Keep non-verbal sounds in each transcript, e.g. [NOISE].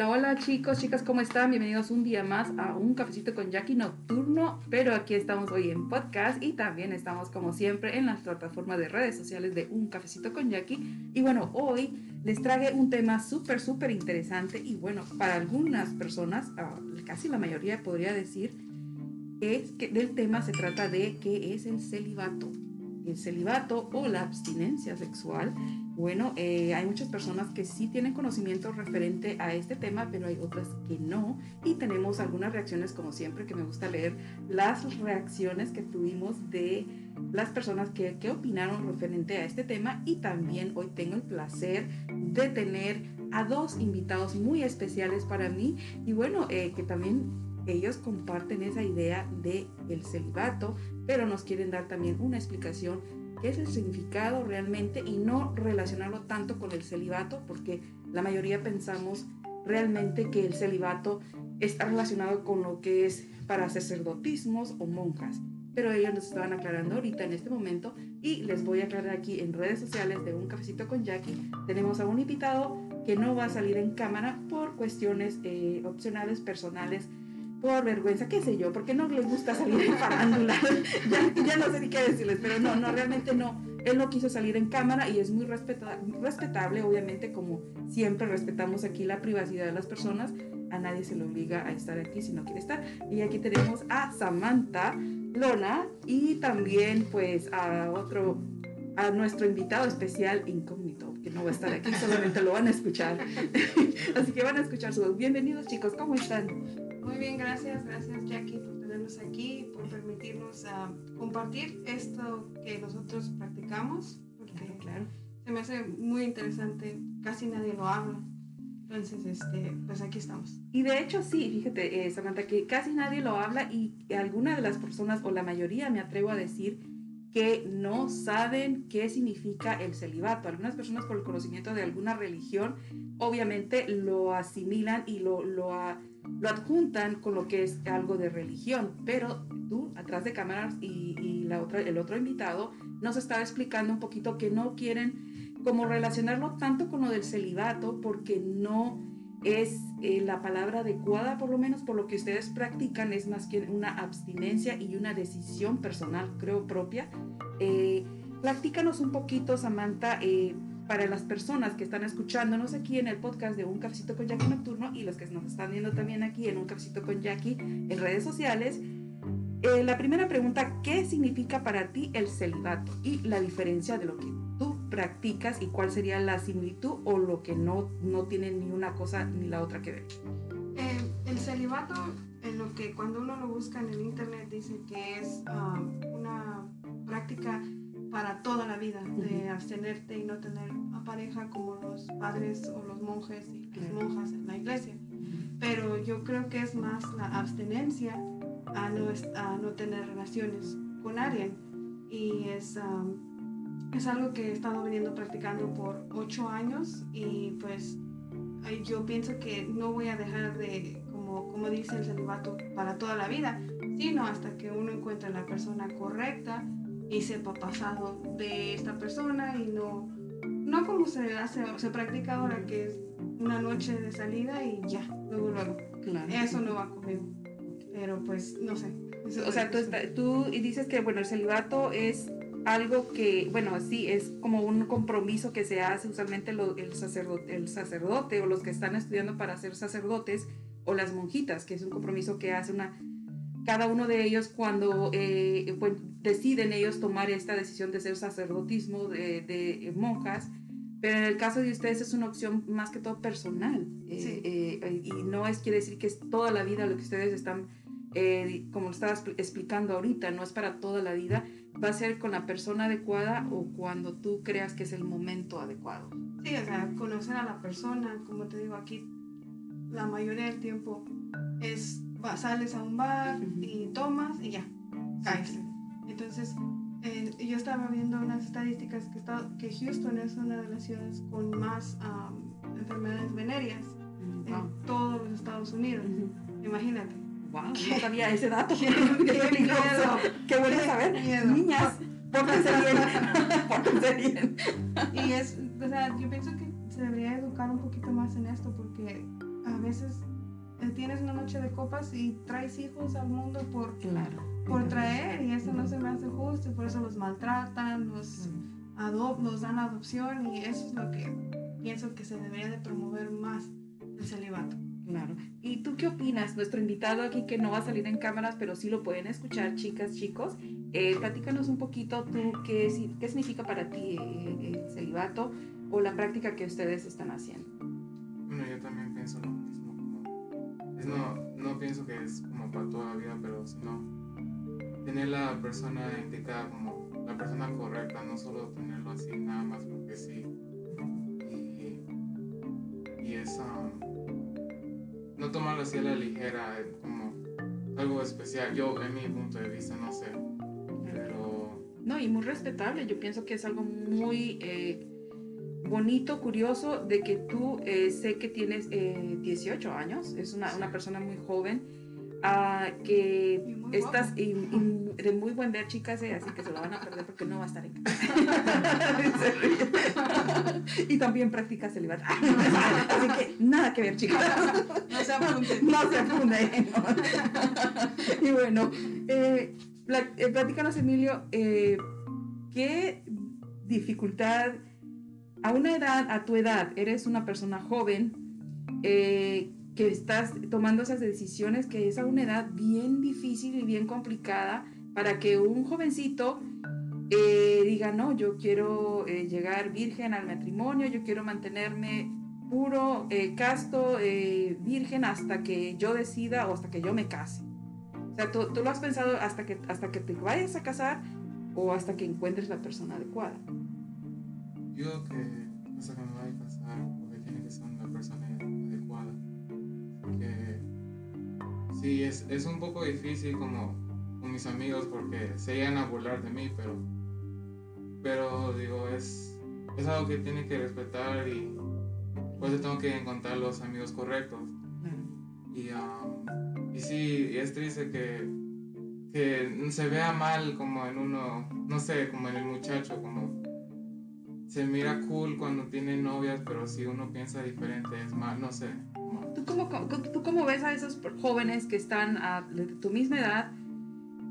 Hola, hola chicos, chicas, ¿cómo están? Bienvenidos un día más a un cafecito con Jackie nocturno, pero aquí estamos hoy en podcast y también estamos como siempre en las plataformas de redes sociales de un cafecito con Jackie. Y bueno, hoy les traje un tema súper, súper interesante y bueno, para algunas personas, ah, casi la mayoría podría decir, es que del tema se trata de qué es el celibato. El celibato o la abstinencia sexual bueno, eh, hay muchas personas que sí tienen conocimiento referente a este tema, pero hay otras que no. Y tenemos algunas reacciones, como siempre, que me gusta leer las reacciones que tuvimos de las personas que, opinaron referente a este tema. Y también hoy tengo el placer de tener a dos invitados muy especiales para mí. Y bueno, eh, que también ellos comparten esa idea de el celibato, pero nos quieren dar también una explicación qué es el significado realmente y no relacionarlo tanto con el celibato, porque la mayoría pensamos realmente que el celibato está relacionado con lo que es para sacerdotismos o monjas. Pero ellos nos estaban aclarando ahorita en este momento y les voy a aclarar aquí en redes sociales de Un Cafecito con Jackie. Tenemos a un invitado que no va a salir en cámara por cuestiones eh, opcionales, personales por vergüenza, qué sé yo, porque no les gusta salir en farándula. [LAUGHS] ya, ya, no sé ni qué decirles, pero no, no, realmente no. Él no quiso salir en cámara y es muy respetable, obviamente, como siempre respetamos aquí la privacidad de las personas. A nadie se le obliga a estar aquí si no quiere estar. Y aquí tenemos a Samantha Lona y también pues a otro, a nuestro invitado especial incógnito, que no va a estar aquí, solamente lo van a escuchar. [LAUGHS] Así que van a escuchar su voz. Bienvenidos chicos, ¿cómo están? Muy bien, gracias, gracias Jackie por tenernos aquí, por permitirnos uh, compartir esto que nosotros practicamos, porque claro, se me hace muy interesante, casi nadie lo habla. Entonces, este, pues aquí estamos. Y de hecho, sí, fíjate, eh, Samantha, que casi nadie lo habla y alguna de las personas, o la mayoría, me atrevo a decir, que no saben qué significa el celibato. Algunas personas por el conocimiento de alguna religión, obviamente lo asimilan y lo, lo, lo adjuntan con lo que es algo de religión, pero tú, atrás de cámaras y, la otra, el otro invitado, nos estaba explicando un poquito que no quieren como relacionarlo tanto con lo del celibato, porque no es eh, la palabra adecuada, por lo menos por lo que ustedes practican, es más que una abstinencia y una decisión personal, creo, propia. Eh, platícanos un poquito, Samantha, eh, para las personas que están escuchándonos aquí en el podcast de Un Cafecito con Jackie Nocturno y los que nos están viendo también aquí en Un Cafecito con Jackie en redes sociales, eh, la primera pregunta, ¿qué significa para ti el celibato y la diferencia de lo que tú practicas y cuál sería la similitud o lo que no, no tiene ni una cosa ni la otra que ver? Eh, el celibato, en lo que cuando uno lo busca en el internet dice que es ah, una práctica para toda la vida, de abstenerte y no tener a pareja como los padres o los monjes y las monjas en la iglesia. Pero yo creo que es más la abstenencia a no, a no tener relaciones con alguien. Y es, es algo que he estado viniendo practicando por ocho años y pues yo pienso que no voy a dejar de, como, como dice el celibato, para toda la vida, sino hasta que uno encuentre la persona correcta y sepa pasado de esta persona y no, no como se hace, se practica ahora que es una noche de salida y ya, luego luego. Claro. Eso no va conmigo. Pero pues no sé. O sea, tú, tú dices que bueno, el celibato es algo que, bueno, sí, es como un compromiso que se hace usualmente el, sacerdote, el sacerdote o los que están estudiando para ser sacerdotes o las monjitas, que es un compromiso que hace una cada uno de ellos cuando eh, pues, deciden ellos tomar esta decisión de ser sacerdotismo de, monjas, pero en el caso de ustedes es una opción más que todo personal eh, eh, y no es quiere decir que es toda la vida lo que ustedes están, como lo estabas explicando ahorita, no es para toda la vida, va a ser con la persona adecuada o cuando tú creas que es el momento adecuado. Sí, o sea, conocer a la persona, como te digo aquí, la mayoría del tiempo es sales a un bar y tomas y ya, caes. Entonces, eh, yo estaba viendo unas estadísticas que, está, que Houston es una de las ciudades con más enfermedades venéreas en todos los Estados Unidos. Imagínate. Wow, no sabía ese dato. [LAUGHS] [LAUGHS] Qué, qué bueno saber. Niñas, [LAUGHS] pórtense bien. pórtense bien. Y es, o sea, yo pienso que se debería educar un poquito más en esto porque a veces tienes una noche de copas y traes hijos al mundo por, Claro. por traer y eso no se me hace justo y por eso los maltratan, los, adop los dan adopción y eso es lo que pienso que se debería de promover más el celibato. Claro. ¿Y tú qué opinas? Nuestro invitado aquí que no va a salir en cámaras, pero sí lo pueden escuchar, chicas, chicos. Eh, platícanos un poquito tú qué, qué significa para ti eh, el celibato o la práctica que ustedes están haciendo. Bueno, yo también pienso lo no, no pienso que es como para toda la vida, pero sino tener la persona indicada como la persona correcta, no solo tenerlo así nada más porque sí. Y, y es, um, no tomarlo así a la ligera, eh, como algo especial, yo en mi punto de vista, no sé, pero No, y muy respetable. Yo pienso que es algo muy eh, bonito, curioso, de que tú eh, sé que tienes eh, 18 años, es una, una persona muy joven, ah, que Y muy estás y- y de muy buen ver, chicas, eh, así que se lo van a perder porque no va a estar en casa. [LAUGHS] Y también practica celibato. así que nada que ver, chicas. No se apunten. no se apunten. y bueno, eh, pla- platícanos, Emilio, ¿qué dificultad a una edad, a tu edad, eres una persona joven eh, que estás tomando esas decisiones que es a una edad bien difícil y bien complicada para que un jovencito eh, diga, no, yo quiero eh, llegar virgen al matrimonio, yo quiero mantenerme puro, casto, virgen hasta que yo decida o hasta que yo me case. O sea, ¿tú, tú lo has pensado hasta que, hasta que te vayas a casar o hasta que encuentres la persona adecuada. Yo que hasta que me vaya a casar, porque tiene que ser una persona adecuada. Que sí, es, es un poco difícil como con mis amigos porque se llegan a burlar de mí, pero, pero digo, es, es algo que tiene que respetar y pues tengo que encontrar los amigos correctos. Y, um, y sí, es triste que, que se vea mal como en uno, no sé, como en el muchacho, como se mira cool cuando tiene novias, pero si uno piensa diferente es mal, no sé. ¿Tú cómo, tú cómo ves a esos jóvenes que están a, de tu misma edad?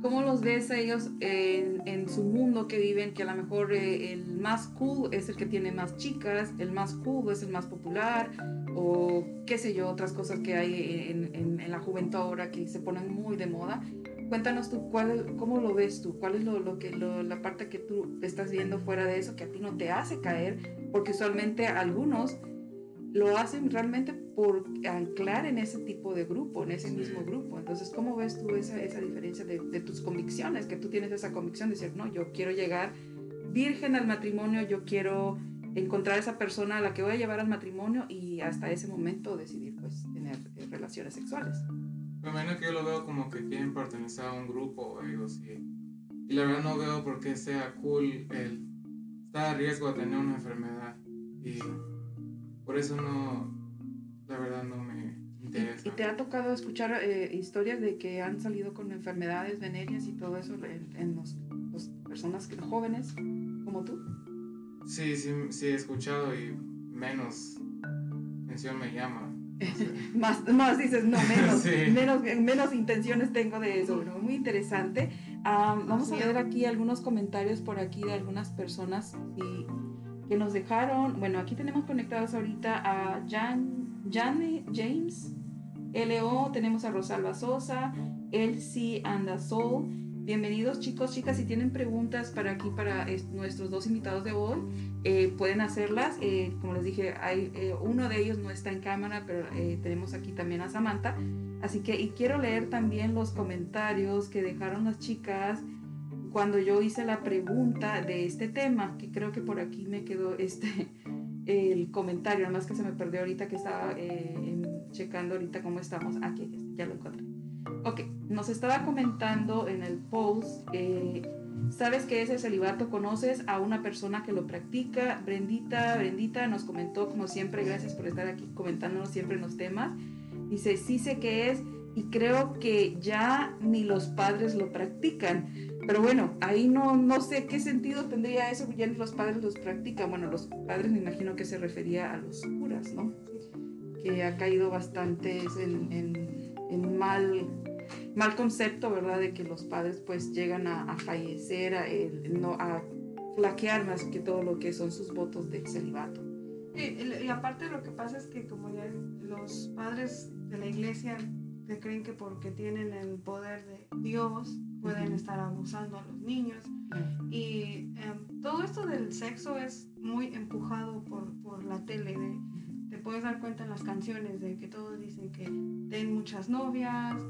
¿Cómo los ves a ellos en, su mundo que viven? Que a lo mejor eh, el más cool es el que tiene más chicas, el más cool es el más popular, o qué sé yo, otras cosas que hay en- en la juventud ahora que se ponen muy de moda. Cuéntanos tú, cuál, ¿cómo lo ves tú? ¿Cuál es lo, lo que, lo- la parte que tú estás viendo fuera de eso que a ti no te hace caer? Porque usualmente algunos lo hacen realmente por anclar en ese tipo de grupo, en ese mismo grupo. Entonces, ¿cómo ves tú esa, esa diferencia de, de tus convicciones? Que tú tienes esa convicción de decir, no, yo quiero llegar virgen al matrimonio, yo quiero encontrar esa persona a la que voy a llevar al matrimonio y hasta ese momento decidir pues tener eh, relaciones sexuales. Me imagino que yo lo veo como que quieren pertenecer a un grupo o algo así. Y la verdad no veo por qué sea cool el estar a riesgo de tener una enfermedad. Y por eso no, la verdad no me interesa. ¿Y te ha tocado escuchar eh, historias de que han salido con enfermedades venéreas y todo eso en, en los, los personas que- jóvenes como tú? Sí, sí, sí he escuchado y menos atención me llama. No. [LAUGHS] Más, más dices, no, menos, [LAUGHS] Sí. menos, menos intenciones tengo de eso. Bueno, muy interesante. Ah, vamos a ver aquí algunos comentarios por aquí de algunas personas y- que nos dejaron. Bueno, aquí tenemos conectados ahorita a Jan, Jan James, LO, tenemos a Rosalba Sosa, Elsie Andasol. Bienvenidos chicos, chicas, si tienen preguntas para aquí, para es- nuestros dos invitados de hoy, eh, pueden hacerlas. Eh, como les dije, hay, eh, uno de ellos no está en cámara, pero tenemos aquí también a Samantha. Así que, y quiero leer también los comentarios que dejaron las chicas cuando yo hice la pregunta de este tema, que creo que por aquí me quedó este [LAUGHS] el comentario, además que se me perdió ahorita que estaba checando ahorita cómo estamos. Aquí, ya lo encontré. Ok, nos estaba comentando en el post, eh, ¿sabes qué es el celibato? ¿Conoces a una persona que lo practica? Brendita, Brendita nos comentó, como siempre, gracias por estar aquí comentándonos siempre en los temas. Dice, sí sé qué es y creo que ya ni los padres lo practican. Pero bueno, ahí no, no sé qué sentido tendría eso, ya ni los padres los practican. Bueno, los padres me imagino que se refería a los curas, ¿no? que ha caído bastante en, mal, mal concepto, ¿verdad? De que los padres pues llegan a, a fallecer, a, no, a flaquear más que todo lo que son sus votos de celibato. Y, y, aparte lo que pasa es que como ya los padres de la iglesia creen que porque tienen el poder de Dios pueden estar abusando a los niños. Y em, todo esto del sexo es muy empujado por, por la tele. te puedes dar cuenta en las canciones de que todos dicen que ten muchas novias,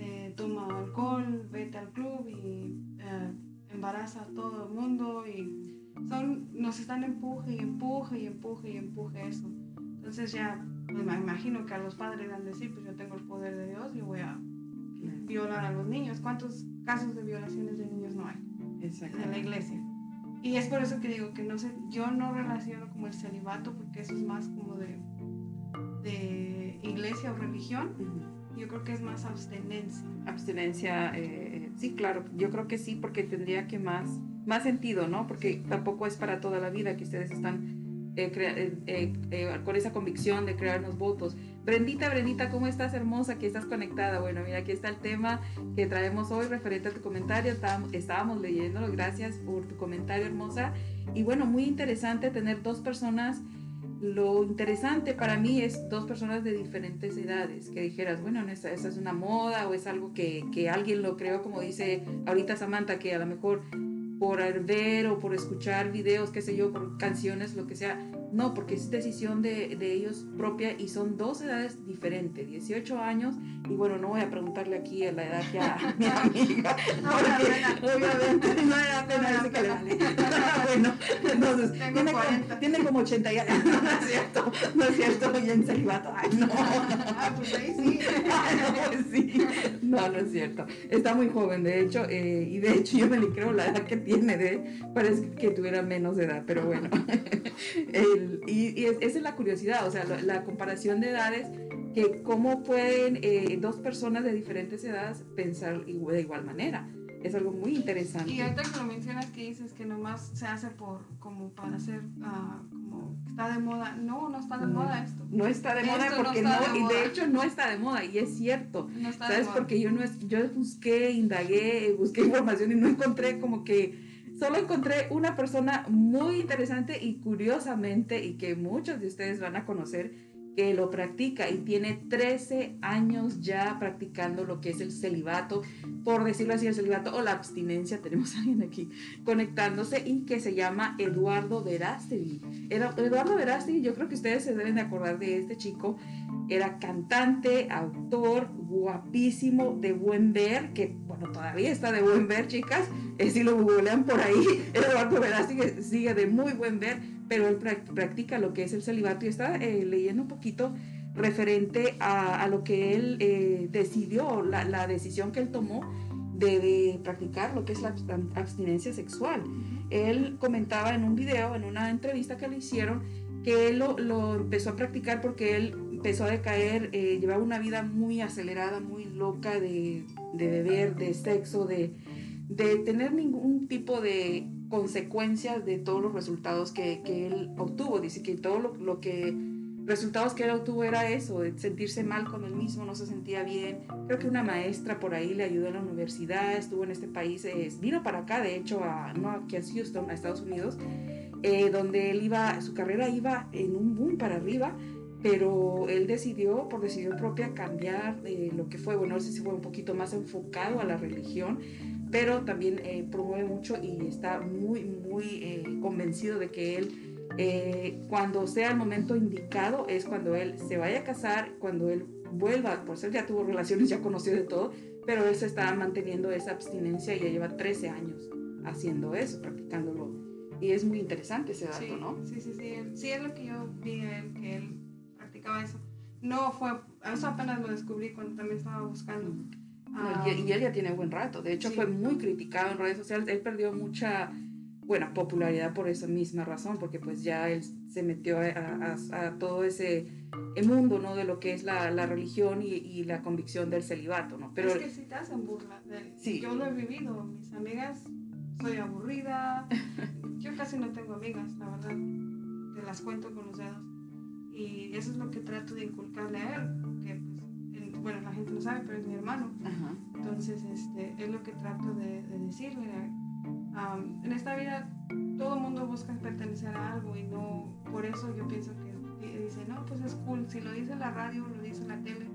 eh, toma alcohol, vete al club y eh, embaraza a todo el mundo. Y son, nos están empuje y empuje y empuje y empuje eso. Entonces ya pues me imagino que a los padres van a decir, pues yo tengo el poder de Dios y voy a violar a los niños. ¿Cuántos casos de violaciones de niños no hay en la iglesia? Y es por eso que digo que no sé, yo no relaciono como el celibato porque eso es más como de, de iglesia o religión. Yo creo que es más abstenencia. Abstenencia, eh, sí, claro, yo creo que sí, porque tendría que más, más sentido, ¿no? Porque tampoco es para toda la vida que ustedes están eh, eh, eh, con esa convicción de crearnos votos. Brendita, Brendita, ¿cómo estás hermosa? Que estás conectada. Bueno, mira, aquí está el tema que traemos hoy referente a tu comentario. Estábamos, estábamos leyéndolo. Gracias por tu comentario hermosa. Y bueno, muy interesante tener dos personas. Lo interesante para mí es dos personas de diferentes edades, que dijeras, bueno, esa, esa es una moda o es algo que, que alguien lo creó, como dice ahorita Samantha, que a lo mejor por ver o por escuchar videos, qué sé yo, por canciones, lo que sea. No, porque es decisión de, de, ellos propia y son dos edades diferentes, 18 años. Y bueno, no voy a preguntarle aquí a la edad que a mi [LAUGHS] amiga, porque obviamente no era pena que le vale. [LAUGHS] bueno, entonces, tiene como, tiene como, 80 años. [LAUGHS] No, es cierto, no es cierto, y en celibato. Ay, no. Ah, pues ahí sí. no, pues sí. No, no es cierto. Está muy joven, de hecho, eh, y de hecho yo me le creo la edad que tiene, de, parece que tuviera menos edad, pero bueno. El, y, esa es la curiosidad, o sea, la, comparación de edades, que cómo pueden eh, dos personas de diferentes edades pensar de igual manera. Es algo muy interesante. Y ahorita que lo mencionas que dices que nomás se hace por como para hacer uh, como está de moda. No, no está de moda esto. No está de moda porque no, y de hecho no está de moda y es cierto. No está ¿Sabes? De moda. Porque yo no yo busqué, indagué, busqué información y no encontré como que solo encontré una persona muy interesante y curiosamente, y que muchos de ustedes van a conocer, que lo practica y tiene 13 años ya practicando lo que es el celibato, por decirlo así, el celibato o la abstinencia, [LAUGHS] tenemos a alguien aquí conectándose y que se llama Eduardo Verástegui. Eduardo Verástegui, yo creo que ustedes se deben de acordar de este chico, era cantante, autor, guapísimo, de buen ver, que bueno, todavía está de buen ver, chicas, eh, si lo googlean por ahí, [LAUGHS] Eduardo Verástegui sigue de muy buen ver, pero él practica lo que es el celibato y está eh, leyendo un poquito referente a, a lo que él eh, decidió, la, la, decisión que él tomó de, de, practicar lo que es la abstinencia sexual. Él comentaba en un video, en una entrevista que le hicieron, que él lo, lo empezó a practicar porque él empezó a decaer, eh, llevaba una vida muy acelerada, muy loca de, de beber, de sexo, de, de tener ningún tipo de consecuencias de todos los resultados que, que él obtuvo. Dice que todo lo, lo, que resultados que él obtuvo era eso, sentirse mal con él mismo, no se sentía bien. Creo que una maestra por ahí le ayudó en la universidad, estuvo en este país, eh, vino para acá, de hecho, a, no aquí a Houston, a Estados Unidos, eh, donde él iba, su carrera iba en un boom para arriba pero él decidió, por decisión propia, cambiar eh, lo que fue, bueno, no sé si fue un poquito más enfocado a la religión, pero también eh, promueve mucho y está muy, muy eh, convencido de que él, eh, cuando sea el momento indicado, es cuando él se vaya a casar, cuando él vuelva, por ser ya tuvo relaciones, ya conoció de todo, pero él se está manteniendo esa abstinencia y ya lleva 13 años haciendo eso, practicándolo. Y es muy interesante ese dato, sí, ¿no? Sí, sí, sí. Sí, es lo que yo vi él, que él practicaba eso. No fue, eso apenas lo descubrí cuando también estaba buscando. No, y, y, él ya tiene buen rato. De hecho, Sí. fue muy criticado en redes sociales. Él perdió mucha, buena popularidad por esa misma razón, porque pues ya él se metió a, a- a todo ese mundo, ¿no? De lo que es la, la religión y, y la convicción del celibato, ¿no? Pero es que si te hacen burla. de- Sí. Yo lo he vivido. Mis amigas, soy aburrida. [LAUGHS] yo casi no tengo amigas, la verdad. Te las cuento con los dedos. Y eso es lo que trato de inculcarle a él- bueno, la gente no sabe, pero es mi hermano. Ajá. Entonces, este, es lo que trato de, de decirle. Am, en esta vida todo el mundo busca pertenecer a algo y no, por eso yo pienso que di- dice, no, pues es cool, si lo dice la radio, lo dice la tele,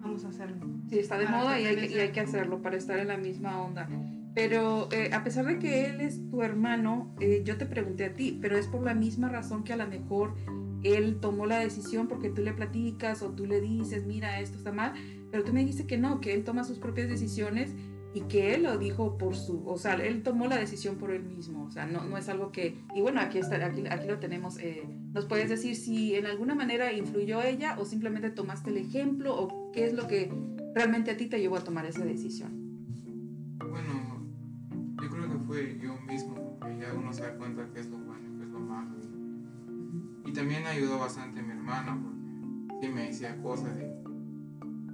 vamos a hacerlo. Sí, está de moda y hay, que, y pertenecer. hay que hacerlo para estar en la misma onda. Pero eh, a pesar de que él es tu hermano, eh, yo te pregunté a ti, pero es por la misma razón que a lo mejor él tomó la decisión porque tú le platicas o tú le dices, mira, esto está mal, pero tú me dijiste que no, que él toma sus propias decisiones y que él lo dijo por su, o sea, él tomó la decisión por él mismo, o sea, no, es algo que, y bueno, aquí, está, aquí, aquí lo tenemos, eh, nos puedes decir si en alguna manera influyó ella o simplemente tomaste el ejemplo o qué es lo que realmente a ti te llevó a tomar esa decisión. Bueno, uno se da cuenta qué es lo bueno y qué es lo malo. Y, y también ayudó bastante mi hermana, porque sí me decía cosas. y-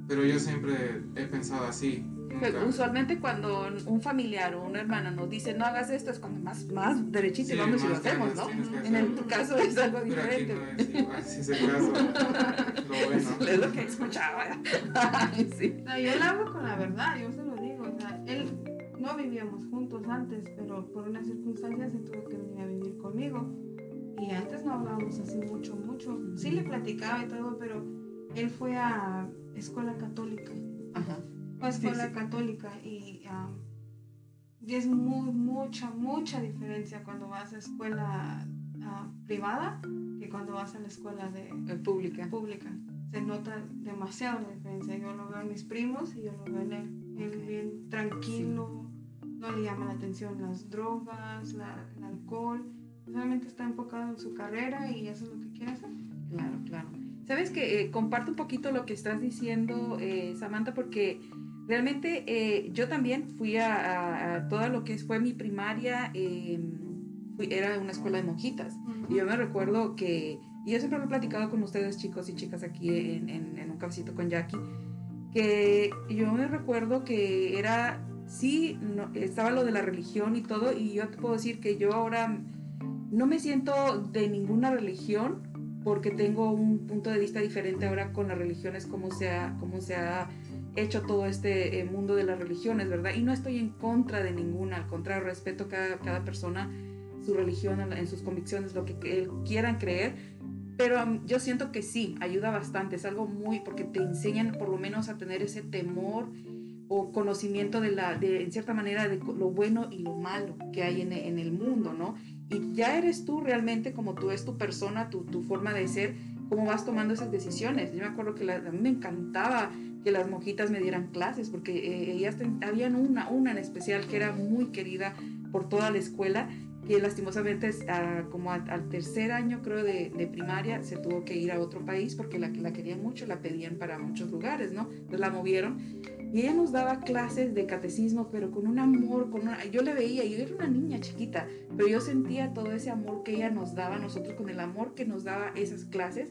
pero yo siempre he pensado así. Nunca, usualmente cuando un familiar o una hermana nos dice no hagas esto es cuando más, más derechito Sí, vamos y lo hacemos, ¿no? En el, tu caso es algo Pero aquí diferente. no es igual, si es el caso, lo bueno. [LAUGHS] Es lo que escuchaba. [LAUGHS] Ay, sí. O sea, yo le hablo con la verdad, yo juntos antes, pero por una circunstancia se tuvo que venir a vivir conmigo. Y antes no hablábamos así mucho, mucho. Sí le platicaba y todo, pero él fue a escuela católica. Ajá. A escuela sí. católica y, es muy, mucha, mucha diferencia cuando vas a escuela ah, privada que cuando vas a la escuela de, pública. pública. Se nota demasiado la diferencia. Yo lo veo en mis primos y yo lo veo en él. Él bien tranquilo, no le llama la atención las drogas, la- el alcohol. Solamente está enfocado en su carrera y eso es lo que quiere hacer. Claro, claro. Sabes que eh, comparto un poquito lo que estás diciendo, eh, Samantha, porque realmente eh, yo también fui a, a- a todo lo que fue mi primaria, eh, fui- era una escuela de monjitas. Y yo me recuerdo que, y yo siempre lo he platicado con ustedes chicos y chicas aquí en, en- en un cafecito con Jackie, que yo me recuerdo que era, sí, no- estaba lo de la religión y todo, y yo te puedo decir que yo ahora no me siento de ninguna religión porque tengo un punto de vista diferente ahora con las religiones, cómo se ha, cómo se ha hecho todo este eh, mundo de las religiones, ¿verdad? Y no estoy en contra de ninguna, al contrario, respeto cada, cada persona, su religión, en sus convicciones, lo que quieran creer, pero um, yo siento que sí, ayuda bastante, es algo muy, porque te enseñan por lo menos a tener ese temor o conocimiento de la, de, en cierta manera, de lo bueno y lo malo que hay en, en el mundo, ¿no? Y ya eres tú realmente como tú es tu persona, tu, tu forma de ser, cómo vas tomando esas decisiones. Yo me acuerdo que la- a mí me encantaba que las monjitas me dieran clases, porque eh, ellas ten- habían una, una en especial que era muy querida por toda la escuela, que lastimosamente es, ah, como al tercer año creo de, de primaria se tuvo que ir a otro país porque la, la querían mucho, la pedían para muchos lugares, ¿no? Entonces la movieron y ella nos daba clases de catecismo, pero con un amor, con yo le veía, yo era una niña chiquita, pero yo sentía todo ese amor que ella nos daba a nosotros, con el amor que nos daba esas clases,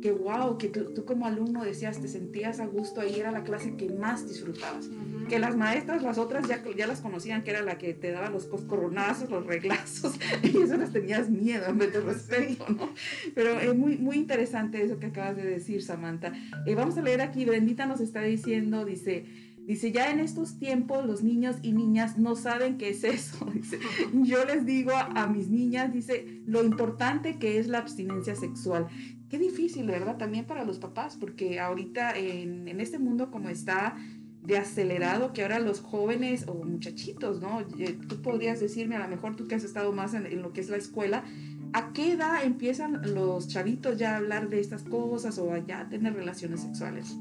que wow, que tú, tú como alumno decías, te sentías a gusto, ahí era la clase que más disfrutabas. Que las maestras, las otras ya, ya las conocían, que era la que te daba los coscorronazos, los reglazos, [LAUGHS] y eso les tenías miedo en vez de respeto, ¿no? Pero es muy, muy interesante eso que acabas de decir, Samantha. Eh, vamos a leer aquí, Brendita nos está diciendo, dice, dice, ya en estos tiempos los niños y niñas no saben qué es eso. [LAUGHS] Dice, yo les digo a, a mis niñas, dice, lo importante que es la abstinencia sexual. Qué difícil, ¿verdad? También para los papás, porque ahorita en, en este mundo como está de acelerado, que ahora los jóvenes o muchachitos, ¿no? Eh, Tú podrías decirme, a lo mejor tú que has estado más en, en lo que es la escuela, ¿a qué edad empiezan los chavitos ya a hablar de estas cosas o a ya tener relaciones sexuales?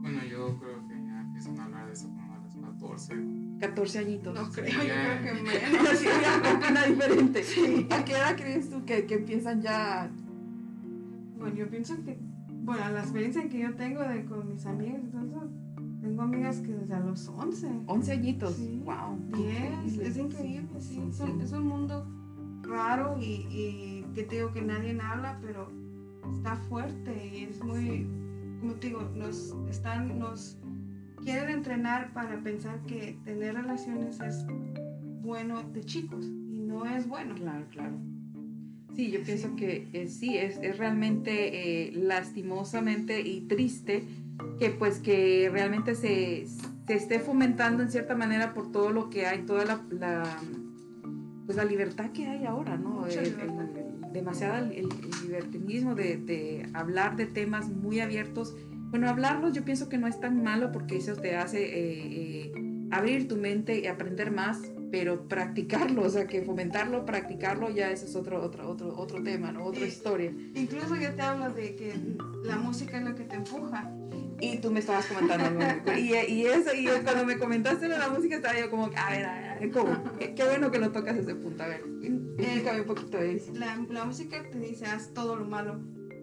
Bueno, yo creo que ya empiezan a hablar de eso como a los 14. 14 añitos. No creo, Sí, yo creo que menos. [LAUGHS] Sí, opina diferente. ¿A qué edad crees tú que, que empiezan ya? Bueno, yo pienso que, bueno, la experiencia que yo tengo de, con mis amigas, eso, tengo amigas que desde a los 11, 11 añitos. Sí. Wow. 10, es increíble, sí, es un, es un mundo raro y, y que te digo que nadie habla, pero está fuerte y es muy, como te digo, nos están, nos quieren entrenar para pensar que tener relaciones es bueno de chicos y no es bueno. Claro, claro. Sí, yo pienso que eh, sí, es, es realmente eh, lastimosamente y triste que pues que realmente se, se, esté fomentando en cierta manera por todo lo que hay, toda la, la pues la libertad que hay ahora, ¿no? El- el- el, el libertinismo de, de hablar de temas muy abiertos. Bueno, hablarlos yo pienso que no es tan malo porque eso te hace eh, eh, abrir tu mente y aprender más, pero practicarlo, o sea, que fomentarlo, practicarlo, ya eso es otro, otro, otro, otro tema, ¿no? Otra Y- historia. Incluso yo te hablo de que la música es lo que te empuja. Y tú me estabas comentando, ¿no? [LAUGHS] y, y eso, y cuando me comentaste la música, estaba yo como, a ver, a ver, ¿cómo? Qué, qué bueno que lo tocas ese punto, a ver, explícame un poquito de eso. La, la música te dice haz todo lo malo.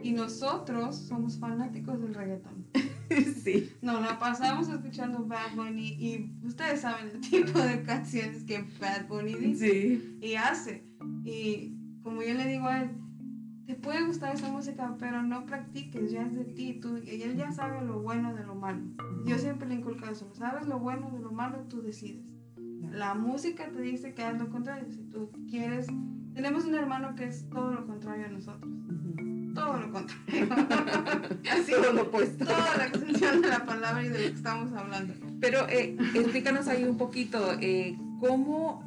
Y nosotros somos fanáticos del reggaetón. [LAUGHS] sí. Nos la pasamos escuchando Bad Bunny y ustedes saben el [LAUGHS] tipo de canciones que Bad Bunny dice Sí. y hace. Y como yo le digo a él, te puede gustar esa música, pero no practiques, ya es de ti. Tú, y él ya sabe lo bueno de lo malo. Yo siempre le inculco eso, sabes lo bueno de lo malo, tú decides. La música te dice que haz lo contrario. Si tú quieres, tenemos un hermano que es todo lo contrario a nosotros. Todo lo contrario. [LAUGHS] Así Todo lo opuesto. toda la extensión de la palabra y de lo que estamos hablando. Pero eh, explícanos ahí un poquito, eh, ¿cómo,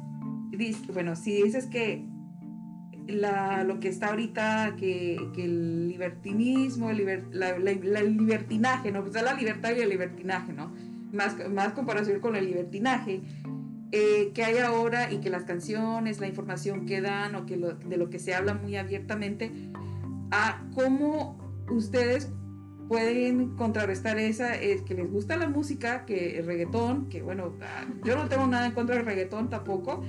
bueno, si dices que la, lo que está ahorita, que, que el libertinismo, el, liber- la- la- la- el libertinaje, ¿no? Pues la libertad y el libertinaje, ¿no? Más, más comparación con el libertinaje. eh, que hay ahora y que las canciones, la información que dan o que lo- de lo que se habla muy abiertamente, a cómo ustedes pueden contrarrestar esa, es que les gusta la música, que el reggaetón, que bueno, ah, yo no tengo nada en contra del reggaetón tampoco,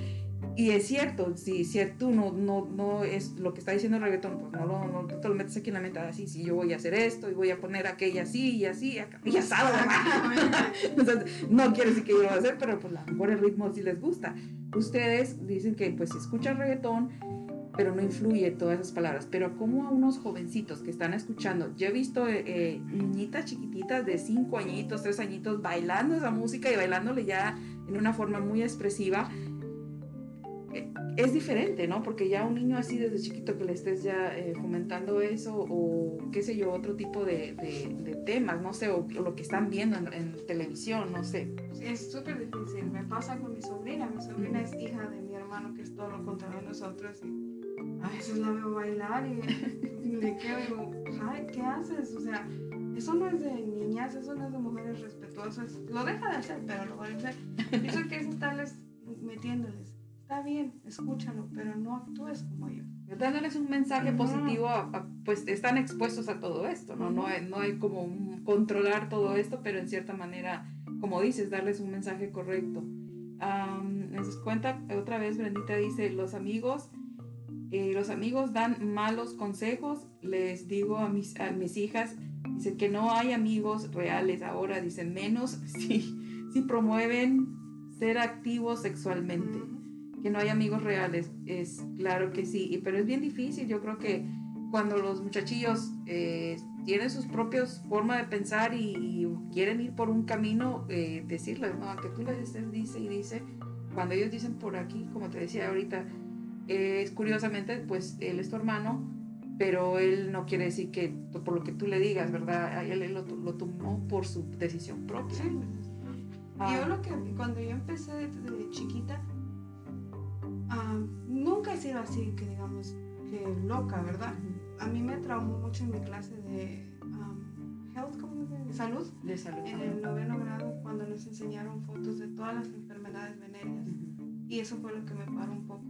y es cierto, si, si tú no, no, no es lo que está diciendo el reggaetón, pues no, lo- no te lo metes aquí en la mente, así, si yo voy a hacer esto y voy a poner aquella así y así, acá, y asado, Entonces, no quiere decir que yo lo voy a hacer, pero pues a lo mejor el ritmo sí les gusta. Ustedes dicen que pues escuchan reggaetón, pero no influye todas esas palabras. Pero como a unos jovencitos que están escuchando, yo he visto eh, eh, niñitas chiquititas de 5 añitos, 3 añitos bailando esa música y bailándole ya en una forma muy expresiva. Es diferente, ¿no? Porque ya un niño así desde chiquito que le estés ya eh, fomentando eso o qué sé yo, otro tipo de, de- de temas, no sé, o, o lo que están viendo en, en televisión, no sé. Es súper difícil. Me pasa con mi sobrina. Mi sobrina es hija de mi hermano, que es todo lo contrario a nosotros. Y a veces la veo bailar y, y le quedo y digo, ay, ¿qué haces? O sea, eso no es de niñas, eso no es de mujeres respetuosas. Lo deja de hacer, pero lo va a hacer. Eso que es estarles metiéndoles. Está bien, escúchalo, pero no actúes como yo. Dándoles un mensaje positivo, a- a- pues están expuestos a todo esto, ¿no? No hay, no hay como un controlar todo esto, pero en cierta manera, como dices, darles un mensaje correcto. Am, nos cuenta otra vez, Brendita dice, los amigos, eh, los amigos dan malos consejos, les digo a mis, a mis hijas, dice que no hay amigos reales ahora, dicen menos [LAUGHS] si, si promueven ser activos sexualmente que no hay amigos reales, es claro que sí, y- pero es bien difícil, yo creo que cuando los muchachillos eh, tienen sus propios formas de pensar y, y quieren ir por un camino, eh, decirles, no, aunque tú les estés dice y dice, cuando ellos dicen por aquí, como te decía ahorita, es curiosamente, pues él es tu hermano, pero él no quiere decir que por lo que tú le digas, ¿verdad? Él, él lo, lo tomó por su decisión propia. Sí. Ah, Yo lo que, cuando yo empecé de, de chiquita, ah, nunca he sido así, que digamos, que loca, ¿verdad? A mí me traumó mucho en mi clase de um, health, ¿cómo se salud, de salud. en el noveno grado, cuando nos enseñaron fotos de todas las enfermedades venéreas. Y eso fue lo que me paró un poco.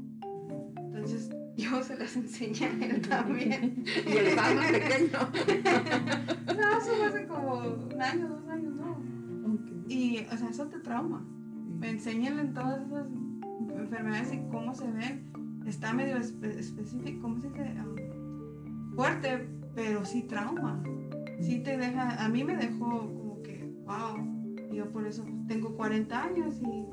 Entonces, [LAUGHS] yo se las enseñé a él también. [LAUGHS] Y él estaba más pequeño. [LAUGHS] No, eso fue hace como un año, dos años, ¿no? Y, o sea, eso te trauma. Enséñenle todas esas enfermedades y cómo se ven. Está medio espe- específico, ¿cómo se dice? Um, fuerte, pero sí trauma. Sí te deja, a mí me dejó como que, wow. Yo por eso tengo 40 años y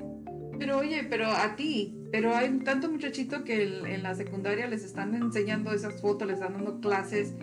Pero oye, pero a ti, pero hay tanto muchachito que el- en la secundaria les están enseñando esas fotos, les están dando clases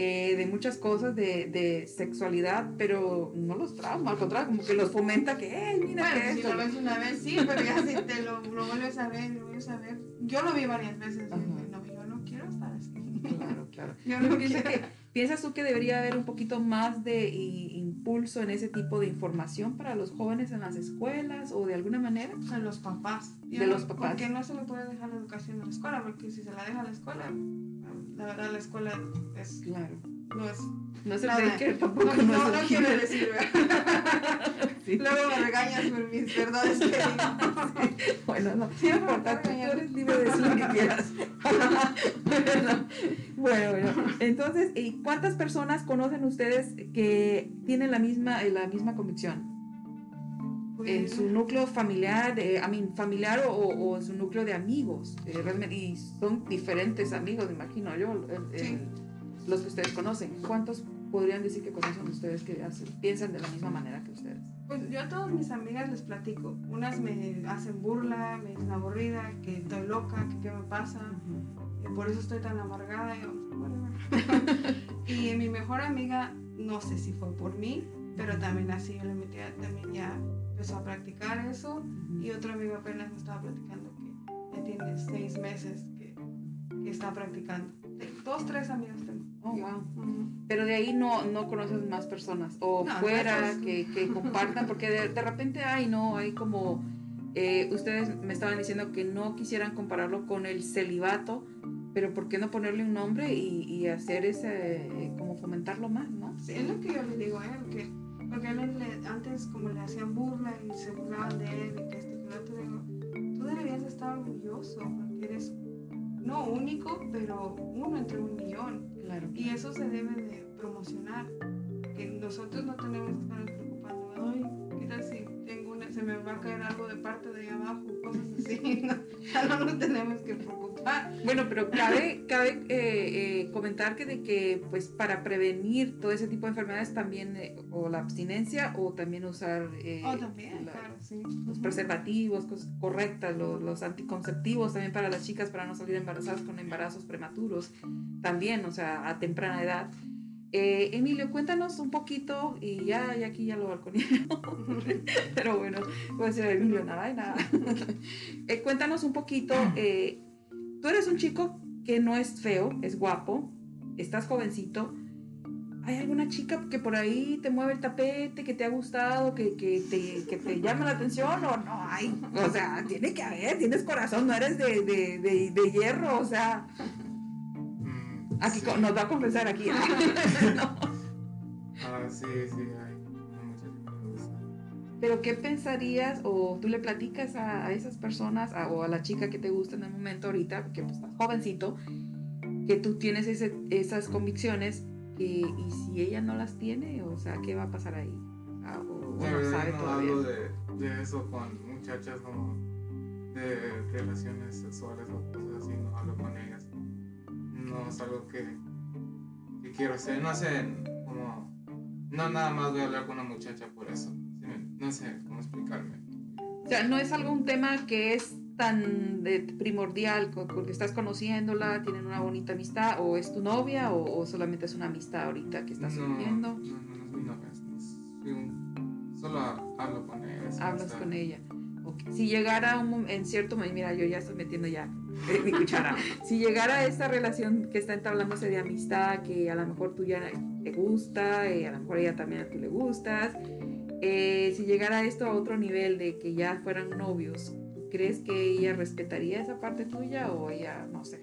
eh, de muchas cosas de, de sexualidad, pero no los trauma, al contrario, como que los fomenta que, hey, mira bueno, que si esto. lo ves una vez, sí, pero ya si te lo, lo vuelves a ver, lo vuelves a ver. Yo lo vi varias veces. dije, no, yo no quiero estar así. Claro, claro. [LAUGHS] Yo no que- ¿Piensas tú que debería haber un poquito más de impulso en ese tipo de información para los jóvenes en las escuelas o de alguna manera? De los papás. De los papás. Porque no se le puede dejar la educación a la escuela, porque si se la deja a la escuela, la verdad la escuela es, Claro. no es... No el Nada. daycare tampoco. No, no, no, quiero decir, ¿verdad? [LAUGHS] Sí. Luego me regañas por mis verdades que digo. Bueno, no, Sí, no importa, tú eres libre de decir lo que quieras. [LAUGHS] bueno, bueno. Entonces, ¿y ¿cuántas personas conocen ustedes que tienen la misma, eh, la misma convicción? En Pues, su núcleo familiar, eh, I mean, familiar o, o en su núcleo de amigos. eh, realmente, y son diferentes amigos, me imagino yo, el- el- Sí. los que ustedes conocen. ¿Cuántos podrían decir que conocen ustedes que hacen- piensan de la misma manera que ustedes? Pues yo a todas mis amigas les platico. Unas me hacen burla, me dicen aburrida, que estoy loca, que qué me pasa, y por eso estoy tan amargada. y yo, [LAUGHS] y mi mejor amiga, no sé si fue por mí, pero también así yo le metí, a- también ya empezó a practicar eso. Y otro amigo apenas me estaba platicando que ya tiene seis meses que, que está practicando. Dos, tres amigos tengo. Oh, wow. Pero de ahí no, no conoces más personas o No, fuera no, que, que compartan, porque de, de repente hay, no, hay como, eh, ustedes me estaban diciendo que no quisieran compararlo con el celibato, pero ¿por qué no ponerle un nombre y, y hacer ese, como fomentarlo más, no? Sí, es lo que yo le digo a él, que, porque él antes como le hacían burla y se burlaban de él y que esto y que digo, tú deberías de estar orgulloso porque eres no único, pero uno entre un millón. Claro. Y eso se debe de promocionar, que nosotros no tenemos que estar preocupando, ay, ¿qué tal si tengo una, se me va a caer algo de parte de ahí abajo, cosas así, [LAUGHS] no, ya no nos tenemos que preocupar. Bueno, pero cabe, cabe eh, eh, comentar que de que pues para prevenir todo ese tipo de enfermedades también eh, o la abstinencia o también usar eh, Oh, también, la- claro, sí. los preservativos, cosas correctas, los, los anticonceptivos también para las chicas para no salir embarazadas con embarazos prematuros, también, o sea, a temprana edad. Eh, Emilio, cuéntanos un poquito, y ya, ya aquí ya lo balconé, [LAUGHS] pero bueno, voy a decir Emilio nada y nada. [LAUGHS] Eh, cuéntanos un poquito, eh, tú eres un chico que no es feo, es guapo, estás jovencito. ¿Hay alguna chica que por ahí te mueve el tapete, que te ha gustado, que, que te, que te llama la atención o no hay? O sea, tiene que haber, tienes corazón, no eres de, de, de, de hierro, o sea, aquí sí. nos va a confesar aquí. [LAUGHS] [LAUGHS] No. Ah, sí, sí, hay. Pero ¿qué pensarías o tú le platicas a, a esas personas a- o a la chica que te gusta en el momento ahorita, porque pues, estás jovencito, que tú tienes ese- esas convicciones que- y si ella no las tiene, o sea, ¿qué va a pasar ahí? Ah, o, no sabe no todavía. hablo de, de eso con muchachas como de relaciones sexuales o cosas así, no hablo con ellas. No es algo que, que quiero hacer, no sé, como, no nada más voy a hablar con una muchacha por eso, ¿sí me- no sé cómo explicarme. O sea, no es algo un tema que es tan de- primordial co- porque estás conociéndola, tienen una bonita amistad, o es tu novia, o, o solamente es una amistad ahorita que estás surgiendo. No, no, no es mi novia, es- un- solo hablo con ella. hablas amistad. con ella. Ok. Si llegara un, en cierto momento, mira, yo ya estoy metiendo ya eh, mi cuchara. [LAUGHS] Si llegara esta relación que está entablándose de amistad, que a lo mejor tú ya te gusta, y a lo mejor ella también a tú le gustas, eh, si llegara esto a otro nivel de que ya fueran novios, ¿tú crees que ella respetaría esa parte tuya o ella, no sé?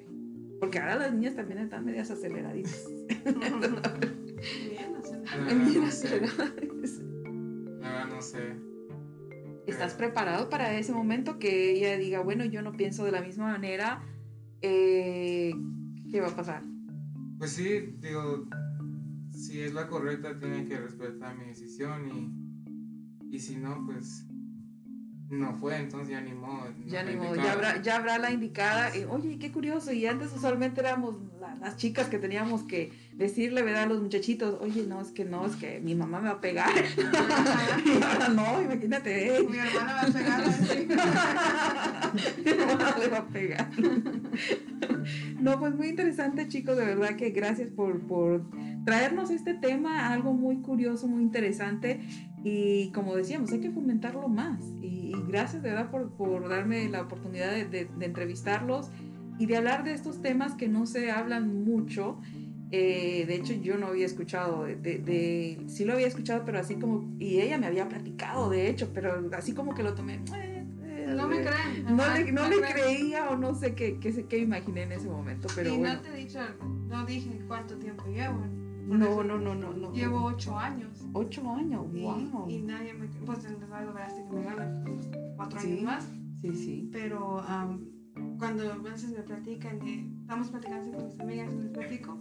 Porque ahora las niñas también están medias aceleraditas. [LAUGHS] [LAUGHS] Bien, verdad Bien sé, aceleradas. ¿Estás preparado para ese momento que ella diga, bueno, yo no pienso de la misma manera? eh, ¿Qué va a pasar? Pues sí, digo, si es la correcta, tiene que respetar mi decisión y, y si no, pues no fue, entonces ya ni modo. no Ya ni modo, ya habrá, ya habrá la indicada. eh, Oye, qué curioso. Y antes usualmente éramos la- las chicas que teníamos que decirle, ¿verdad? A los muchachitos, oye, no, es que no, es que mi mamá me va a pegar. [LAUGHS] y ahora no, imagínate, eh, Mi hermana va a pegar así. [LAUGHS] mi mamá le va a pegar. [LAUGHS] no, pues muy interesante, chicos, de verdad que gracias por, por traernos este tema, algo muy curioso, muy interesante. Y como decíamos, hay que fomentarlo más. Y, y gracias de verdad por, por darme la oportunidad de, de- de entrevistarlos. y de hablar de estos temas que no se hablan mucho. Eh, de hecho, yo no había escuchado, de, de, sí lo había escuchado, pero así como, y ella me había platicado, de hecho, pero así como que lo tomé. Eh, eh, no me creen. No, le, no le creía o no sé qué, qué, qué imaginé en ese momento, pero y bueno. no te he dicho, no dije cuánto tiempo llevo. No, no, no, no, no. Llevo ocho años. Ocho años, wow. Y, nadie me. Pues en verdad lograste que me gane cuatro años más. Sí, sí. Pero cuando a veces me platican, estamos platicando con mis amigas y les platico,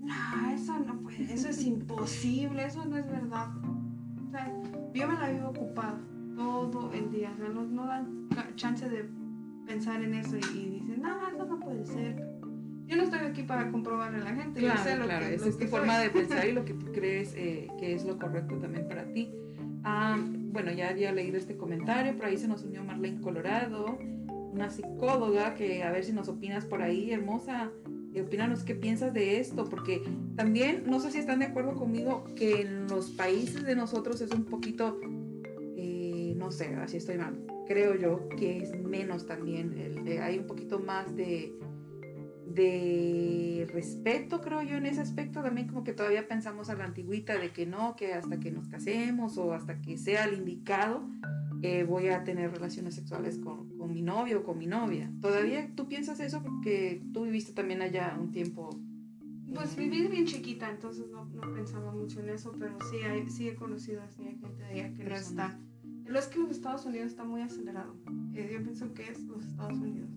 no, eso no puede, eso es imposible, eso no es verdad. O sea, yo me la vivo ocupada todo el día, o sea, no, no dan chance de pensar en eso y, dicen, no, eso no puede ser. Yo no estoy aquí para comprobarle a la gente, claro, yo sé lo claro, que, esa es tu forma de pensar y lo que [LAUGHS] tú crees eh, que es lo correcto también para ti. Ah, bueno, ya había leído este comentario, por ahí se nos unió Marlene Colorado una psicóloga, que a ver si nos opinas por ahí, hermosa, y opínanos qué piensas de esto, porque también, no sé si están de acuerdo conmigo, que en los países de nosotros es un poquito, eh, no sé, así estoy mal, creo yo que es menos también, hay un poquito más de, de respeto, creo yo, en ese aspecto, también como que todavía pensamos a la antigüita de que no, que hasta que nos casemos o hasta que sea el indicado, eh, voy a tener relaciones sexuales con, con, mi novio o con mi novia. ¿Todavía tú piensas eso? Porque tú viviste también allá un tiempo. Pues viví bien chiquita, entonces no, no pensaba mucho en eso, pero sí, hay, sí he conocido así gente de allá que no está. Lo es que los Estados Unidos está muy acelerado. Eh, yo pienso que es los Estados Unidos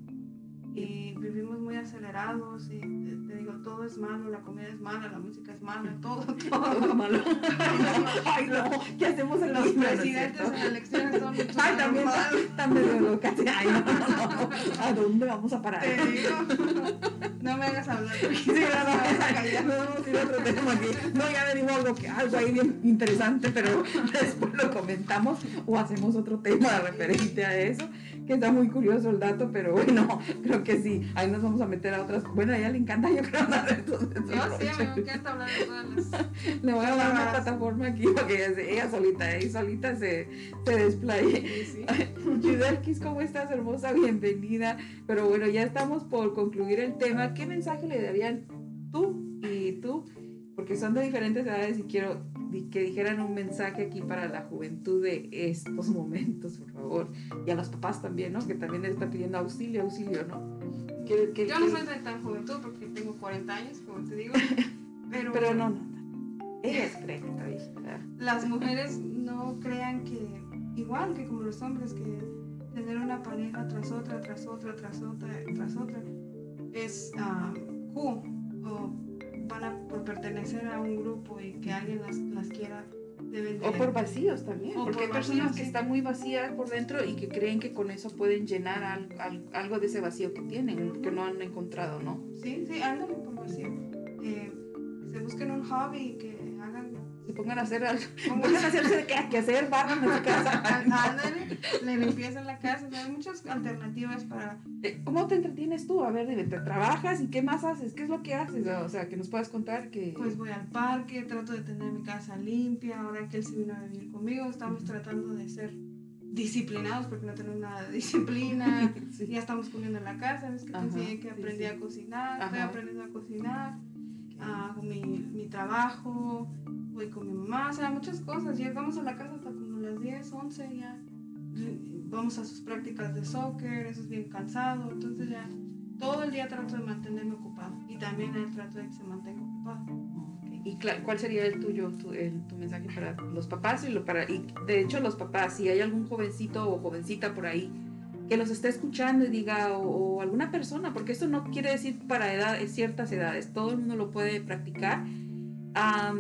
y vivimos muy acelerados y te, digo, todo es malo, la comida es mala, la música es mala, todo, [LAUGHS] todo es malo. [LAUGHS] Ay, no, ¿qué hacemos en los presidentes en elecciones son [LAUGHS] Ay, también medio locas. Ay, no, ¿A dónde vamos a parar? Te digo, no me hagas hablar porque sí, no, no, no, otro tema aquí. No, ya venimos algo, que, algo ahí bien interesante, pero después lo comentamos o hacemos otro tema referente a eso que está muy curioso el dato, pero bueno, creo que sí. Ahí nos vamos a meter a otras. Bueno, a ella le encanta, yo creo, hablar de todo Yo sí, me encanta hablar de todas. [LAUGHS] Le voy a dar una plataforma aquí para que ella, ella solita, ella solita se, se desplaye. Sí, sí. [LAUGHS] ¿cómo estás, hermosa? Bienvenida. Pero bueno, ya estamos por concluir el tema. ¿Qué mensaje le darían tú y tú? Porque son de diferentes edades y quiero que dijeran un mensaje aquí para la juventud de estos momentos, por favor. Y a los papás también, ¿no? Que también están pidiendo auxilio, auxilio, ¿no? Que, que, Yo no soy de tan juventud porque tengo 40 años, como te digo. [LAUGHS] Pero, pero no, no. Ellas creen que está Las mujeres no crean que, igual que como los hombres, que tener una pareja tras otra, tras otra, tras otra, tras otra, es uh, cool o van a por pertenecer a un grupo y que alguien las, las quiera deben o por vacíos también porque hay personas que están muy vacías por dentro y que creen que con eso pueden llenar al, algo de ese vacío que tienen que no han encontrado no sí sí andan por vacío. Eh, se busquen un hobby que se pongan a hacer algo, [LAUGHS] pongan a hacerse que, hacer, barran en su casa. [LAUGHS] Ándale, le limpiezan la casa, hay muchas alternativas para... Eh, ¿Cómo te entretienes tú? A ver, dime, ¿te trabajas y qué más haces? ¿Qué es lo que haces? O sea, que nos puedas contar que... Pues voy al parque, trato de tener mi casa limpia, ahora que él se vino a vivir conmigo, estamos tratando de ser disciplinados porque no tenemos nada de disciplina, [LAUGHS] ya estamos comiendo en la casa, es que te que aprendí a cocinar, estoy aprendiendo a cocinar, hago mi, mi trabajo, voy con mi mamá, o sea, muchas cosas. Llegamos a la casa hasta como las 10, 11 ya. Vamos a sus prácticas de soccer, eso es bien cansado. Entonces ya todo el día trato de mantenerme ocupado y también el trato de que se mantenga ocupado. ¿Y cuál sería el tuyo, tu, el, tu mensaje para los papás? Y, lo para, y de hecho los papás, si hay algún jovencito o jovencita por ahí que los esté escuchando y diga, o, alguna persona, porque esto no quiere decir para edad, ciertas edades, todo el mundo lo puede practicar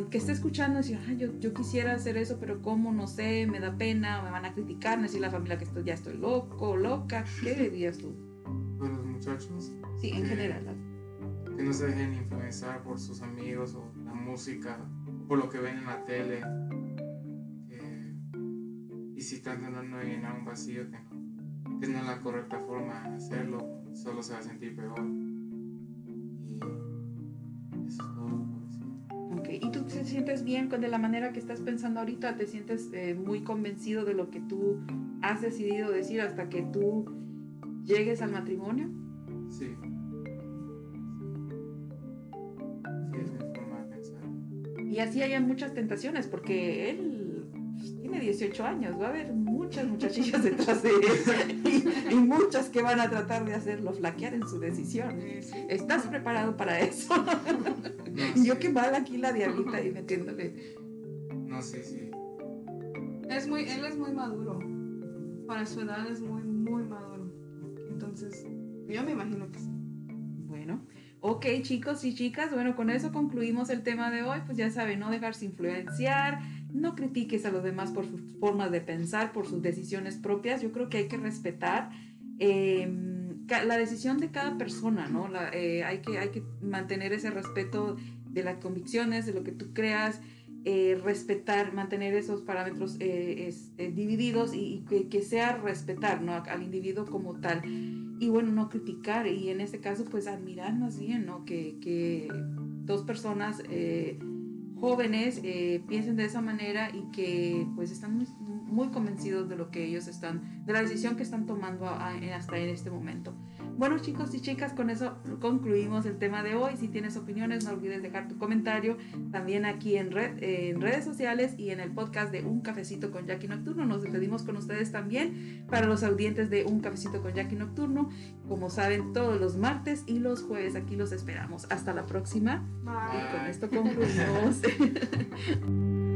que esté escuchando y decir, yo, yo, quisiera hacer eso, pero ¿cómo? No sé, me da pena, me van a criticar, me decir la familia que estoy, ya estoy loco, loca. ¿Qué dirías tú? Para los muchachos. Sí, en general. Que no se dejen influenciar por sus amigos o la música, o por lo que ven en la tele. y si están tratando de llenar un vacío, que no, que no es la correcta forma de hacerlo, solo se va a sentir peor. sientes bien con de la manera que estás pensando ahorita, te sientes eh, muy convencido de lo que tú has decidido decir hasta que tú llegues al matrimonio. Sí. Sí, es mi forma de pensar. Y así hay muchas tentaciones, porque él pues, tiene 18 años, va a haber muchas muchachillas detrás de él y, y muchas que van a tratar de hacerlo flaquear en su decisión. ¿Estás preparado para eso? No, Y yo sí. qué mal aquí la diablita ahí metiéndole. No, sí, sí. Es muy, él es muy maduro. Para su edad es muy, muy maduro. Entonces, yo me imagino que sí. Bueno, ok chicos y chicas, bueno, con eso concluimos el tema de hoy, pues ya saben, no dejarse influenciar, no critiques a los demás por sus formas de pensar, por sus decisiones propias, yo creo que hay que respetar ca- la decisión de cada persona, ¿no? Eh, hay, que, hay que mantener ese respeto de las convicciones, de lo que tú creas, eh, respetar, mantener esos parámetros eh, es- eh, divididos y, que, sea respetar ¿no? al individuo como tal. Y bueno, no criticar y en este caso pues admirar más bien, ¿no? Que, dos personas jóvenes eh, piensen de esa manera y que pues están muy, muy convencidos de lo que ellos están, de la decisión que están tomando a- a- hasta en este momento. Bueno chicos y chicas, con eso concluimos el tema de hoy. Si tienes opiniones, no olvides dejar tu comentario también aquí en, red, en redes sociales y en el podcast de Un Cafecito con Jackie Nocturno. Nos despedimos con ustedes también para los audientes de Un Cafecito con Jackie Nocturno. Como saben, todos los martes y los jueves aquí los esperamos. Hasta la próxima. Bye. Y con esto concluimos. [LAUGHS]